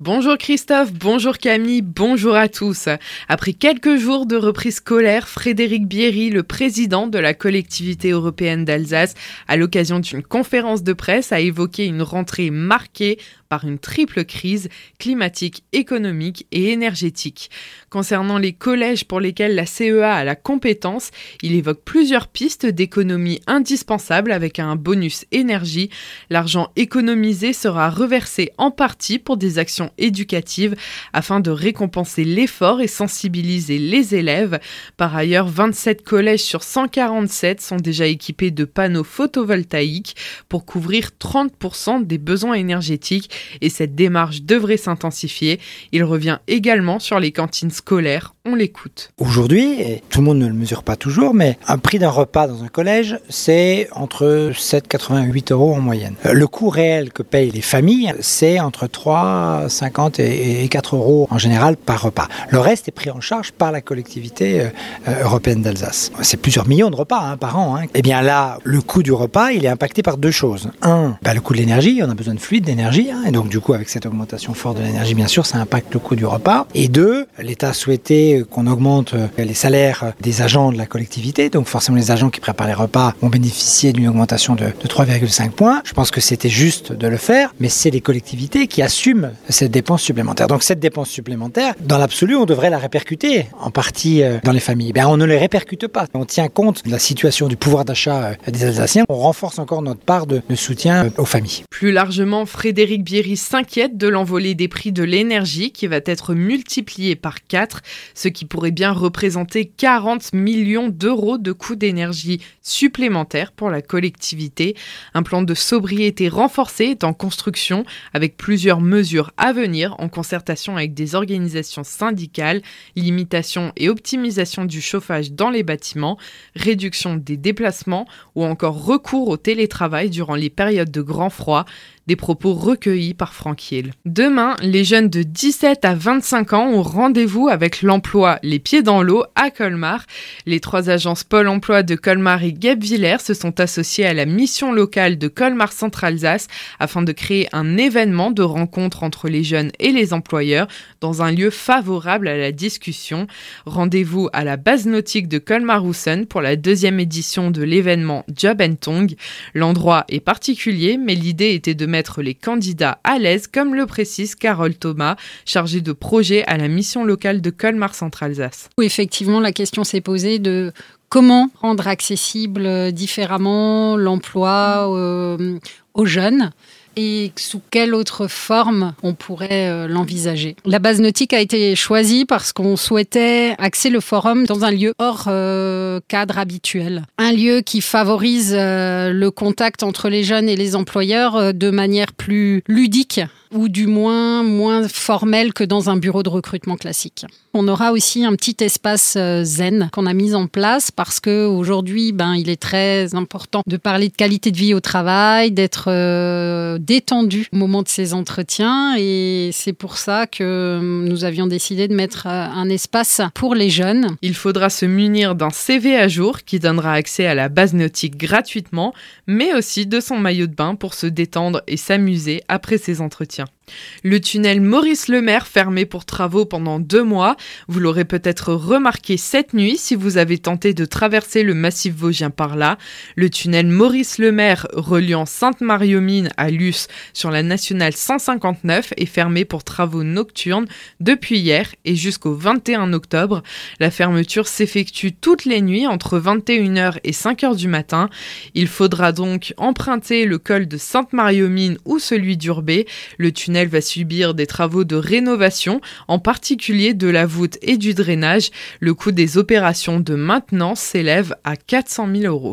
Bonjour Christophe, bonjour Camille, bonjour à tous. Après quelques jours de reprise scolaire, Frédéric Bierry, le président de la collectivité européenne d'Alsace, à l'occasion d'une conférence de presse, a évoqué une rentrée marquée par une triple crise climatique, économique et énergétique. Concernant les collèges pour lesquels la CEA a la compétence, il évoque plusieurs pistes d'économie indispensables avec un bonus énergie. L'argent économisé sera reversé en partie pour des actions éducatives afin de récompenser l'effort et sensibiliser les élèves. Par ailleurs, 27 collèges sur 147 sont déjà équipés de panneaux photovoltaïques pour couvrir 30% des besoins énergétiques et cette démarche devrait s'intensifier. Il revient également sur les cantines scolaires. L'écoute. Aujourd'hui, tout le monde ne le mesure pas toujours, mais un prix d'un repas dans un collège, c'est entre 7,88 euros en moyenne. Euh, le coût réel que payent les familles, c'est entre 3,50 et 4 euros en général par repas. Le reste est pris en charge par la collectivité euh, euh, européenne d'Alsace. C'est plusieurs millions de repas hein, par an. Hein. Et eh bien là, le coût du repas, il est impacté par deux choses. Un, bah, le coût de l'énergie, on a besoin de fluide d'énergie, hein, et donc du coup avec cette augmentation forte de l'énergie, bien sûr, ça impacte le coût du repas. Et deux, l'État souhaitait qu'on augmente euh, les salaires des agents de la collectivité. Donc forcément, les agents qui préparent les repas vont bénéficier d'une augmentation de, 3,5 points. Je pense que c'était juste de le faire, mais c'est les collectivités qui assument cette dépense supplémentaire. Donc cette dépense supplémentaire, dans l'absolu, on devrait la répercuter en partie euh, dans les familles. Ben, on ne les répercute pas. On tient compte de la situation du pouvoir d'achat euh, des Alsaciens. On renforce encore notre part de, de soutien aux familles. Plus largement, Frédéric Bierry s'inquiète de l'envolée des prix de l'énergie qui va être multiplié par 4 ce qui pourrait bien représenter 40 millions d'euros de coûts d'énergie supplémentaires pour la collectivité. Un plan de sobriété renforcé est en construction avec plusieurs mesures à venir en concertation avec des organisations syndicales, limitation et optimisation du chauffage dans les bâtiments, réduction des déplacements ou encore recours au télétravail durant les périodes de grand froid. Propos recueillis par Franck Hill. Demain, les jeunes de 17 à 25 ans ont rendez-vous avec l'emploi Les Pieds dans l'eau à Colmar. Les trois agences Pôle emploi de Colmar et Guebwiller se sont associées à la mission locale de Colmar Centre-Alsace afin de créer un événement de rencontre entre les jeunes et les employeurs dans un lieu favorable à la discussion. Rendez-vous à la base nautique de Colmar-Roussen pour la deuxième édition de l'événement Job and Tongue. L'endroit est particulier, mais l'idée était de mettre les candidats à l'aise, comme le précise Carole Thomas, chargée de projet à la mission locale de Colmar Centre-Alsace. effectivement, la question s'est posée de comment rendre accessible euh, différemment l'emploi euh, aux jeunes et sous quelle autre forme on pourrait euh, l'envisager? La base nautique a été choisie parce qu'on souhaitait axer le forum dans un lieu hors euh, cadre habituel. Un lieu qui favorise euh, le contact entre les jeunes et les employeurs de manière plus ludique ou du moins moins formel que dans un bureau de recrutement classique. On aura aussi un petit espace zen qu'on a mis en place parce que aujourd'hui, ben, il est très important de parler de qualité de vie au travail, d'être détendu au moment de ces entretiens et c'est pour ça que nous avions décidé de mettre euh, un espace pour les jeunes. Il faudra se munir d'un CV à jour qui donnera accès à la base nautique gratuitement, mais aussi de son maillot de bain pour se détendre et s'amuser après ces entretiens. Le tunnel Maurice Lemaire fermé pour travaux pendant deux mois. Vous l'aurez peut-être remarqué cette nuit si vous avez tenté de traverser le massif vosgien par là. Le tunnel Maurice Lemaire reliant Sainte-Marie-aux-Mines à Sur la nationale 159 est fermé pour travaux nocturnes depuis hier et jusqu'au 21 octobre. La fermeture s'effectue toutes les nuits entre 21h et 5h du matin. Il faudra donc emprunter le col de Sainte-Marie-aux-Mines ou celui d'Urbé. Le tunnel va subir des travaux de rénovation, en particulier de la voûte et du drainage. Le coût des opérations de maintenance s'élève à 400 000 euros.